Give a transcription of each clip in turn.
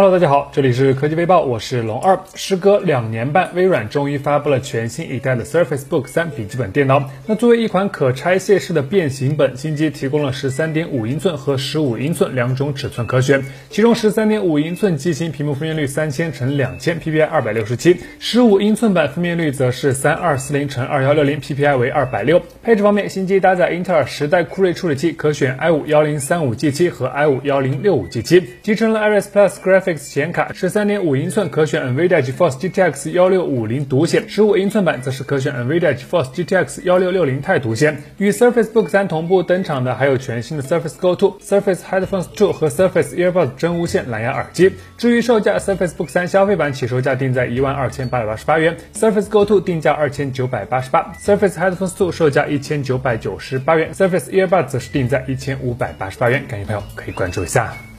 Hello，大家好，这里是科技微报，我是龙二。时隔两年半，微软终于发布了全新一代的 Surface Book 三笔记本电脑。那作为一款可拆卸式的变形本，新机提供了十三点五英寸和十五英寸两种尺寸可选。其中十三点五英寸机型屏幕分辨率三千乘两千，PPI 二百六十七；十五英寸版分辨率则是三二四零乘二幺六零，PPI 为二百六。配置方面，新机搭载英特尔十代酷睿处理器，可选 i 五幺零三五 G 七和 i 五幺零六五 G 七，集成了 Iris Plus Graphics。显卡十三点五英寸可选 NVIDIA GeForce GTX 幺六五零独显，十五英寸版则是可选 NVIDIA GeForce GTX 幺六六零钛独显。与 Surface Book 三同步登场的还有全新的 Surface Go 2、Surface Headphones 2和 Surface Earbuds 真无线蓝牙耳机。至于售价，Surface Book 三消费版起售价定在一万二千八百八十八元，Surface Go 2定价二千九百八十八，Surface Headphones 2售价一千九百九十八元，Surface Earbuds 则是定在一千五百八十八元。感兴趣朋友可以关注一下。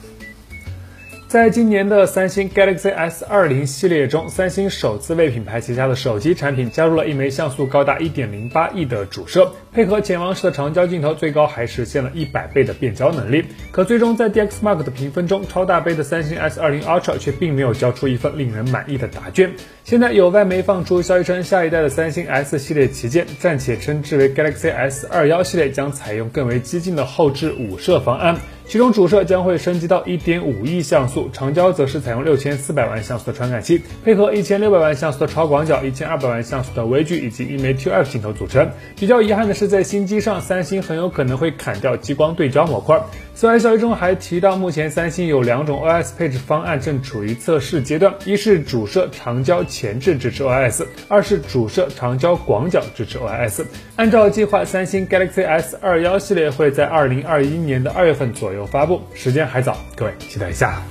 在今年的三星 Galaxy S 二零系列中，三星首次为品牌旗下的手机产品加入了一枚像素高达一点零八亿的主摄，配合潜望式的长焦镜头，最高还实现了一百倍的变焦能力。可最终在 DxMark 的评分中，超大杯的三星 S 二零 Ultra 却并没有交出一份令人满意的答卷。现在有外媒放出消息称，下一代的三星 S 系列旗舰暂且称之为 Galaxy S 二幺系列，将采用更为激进的后置五摄方案。其中主摄将会升级到1.5亿像素，长焦则是采用6400万像素的传感器，配合1600万像素的超广角、1200万像素的微距以及一枚 TF 镜头组成。比较遗憾的是，在新机上，三星很有可能会砍掉激光对焦模块。此外，消息中还提到，目前三星有两种 OS 配置方案正处于测试阶段，一是主摄长焦前置支持 OS，二是主摄长焦广角支持 OS。按照计划，三星 Galaxy S 二幺系列会在二零二一年的二月份左右发布，时间还早，各位期待一下。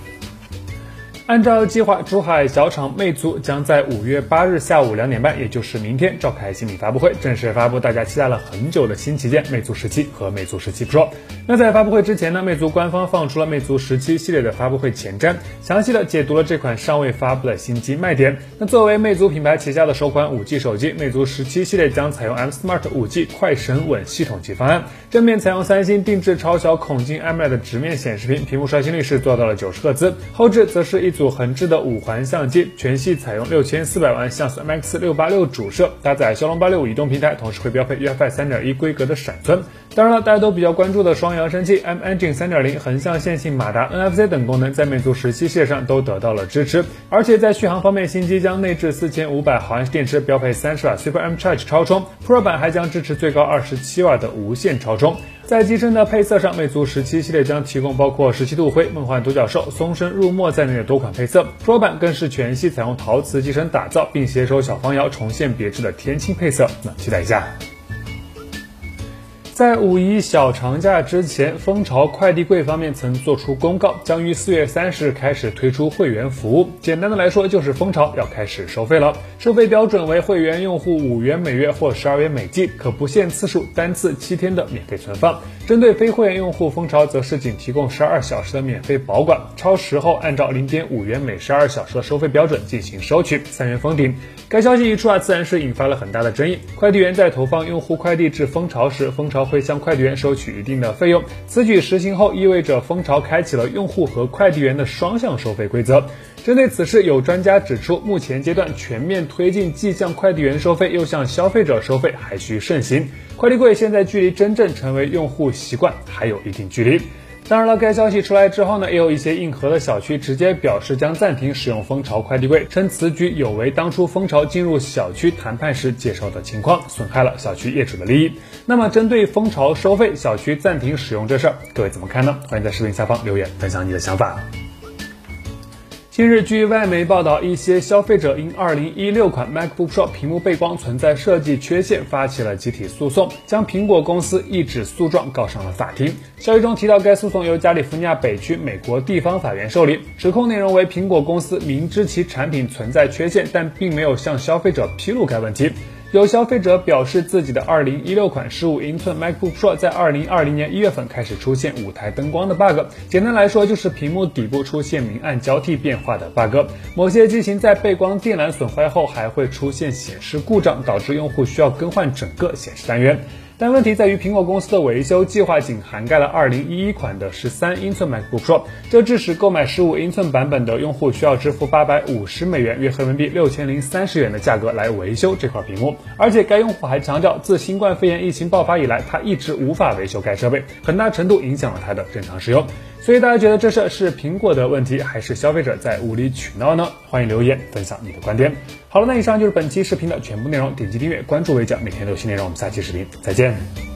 按照计划，珠海小厂魅族将在五月八日下午两点半，也就是明天召开新品发布会，正式发布大家期待了很久的新旗舰魅族十七和魅族十七 Pro。那在发布会之前呢，魅族官方放出了魅族十七系列的发布会前瞻，详细的解读了这款尚未发布的新机卖点。那作为魅族品牌旗下的首款五 G 手机，魅族十七系列将采用 M Smart 五 G 快神稳系统级方案，正面采用三星定制超小孔径 AMOLED 直面显示屏，屏幕刷新率是做到了九十赫兹，后置则是一组。横置的五环相机，全系采用六千四百万像素 MX 六八六主摄，搭载骁龙八六五移动平台，同时会标配 UFI 三点一规格的闪存。当然了，大家都比较关注的双扬声器 M Engine 三点零横向线性马达 NFC 等功能，在魅族十七系列上都得到了支持。而且在续航方面，新机将内置四千五百毫安时电池，标配三十瓦 Super M Charge 超充，Pro 版还将支持最高二十七瓦的无线超充。在机身的配色上，魅族十七系列将提供包括十七度灰、梦幻独角兽、松身入墨在内的多款配色桌板更是全系采用陶瓷机身打造，并携手小方窑重现别致的天青配色，那期待一下。在五一小长假之前，蜂巢快递柜方面曾做出公告，将于四月三十日开始推出会员服务。简单的来说，就是蜂巢要开始收费了。收费标准为会员用户五元每月或十二元每季，可不限次数，单次七天的免费存放。针对非会员用户，蜂巢则是仅提供十二小时的免费保管，超时后按照零点五元每十二小时的收费标准进行收取，三元封顶。该消息一出啊，自然是引发了很大的争议。快递员在投放用户快递至蜂巢时，蜂巢会向快递员收取一定的费用。此举实行后，意味着蜂巢开启了用户和快递员的双向收费规则。针对此事，有专家指出，目前阶段全面推进既向快递员收费又向消费者收费还需慎行。快递柜现在距离真正成为用户习惯还有一定距离。当然了，该消息出来之后呢，也有一些硬核的小区直接表示将暂停使用蜂巢快递柜，称此举有违当初蜂巢进入小区谈判时介绍的情况，损害了小区业主的利益。那么，针对蜂巢收费、小区暂停使用这事儿，各位怎么看呢？欢迎在视频下方留言分享你的想法。近日，据外媒报道，一些消费者因2016款 MacBook Pro 屏幕背光存在设计缺陷，发起了集体诉讼，将苹果公司一纸诉状告上了法庭。消息中提到，该诉讼由加利福尼亚北区美国地方法院受理，指控内容为苹果公司明知其产品存在缺陷，但并没有向消费者披露该问题。有消费者表示，自己的2016款15英寸 MacBook Pro 在2020年1月份开始出现舞台灯光的 bug，简单来说就是屏幕底部出现明暗交替变化的 bug。某些机型在背光电缆损坏后，还会出现显示故障，导致用户需要更换整个显示单元。但问题在于，苹果公司的维修计划仅涵盖了2011款的13英寸 MacBook Pro，这致使购买15英寸版本的用户需要支付850美元（约合人民币6030元）的价格来维修这块屏幕。而且该用户还强调，自新冠肺炎疫情爆发以来，他一直无法维修该设备，很大程度影响了他的正常使用。所以大家觉得这事是苹果的问题，还是消费者在无理取闹呢？欢迎留言分享你的观点。好了，那以上就是本期视频的全部内容，点击订阅关注微讲，每天都有新内容。我们下期视频再见。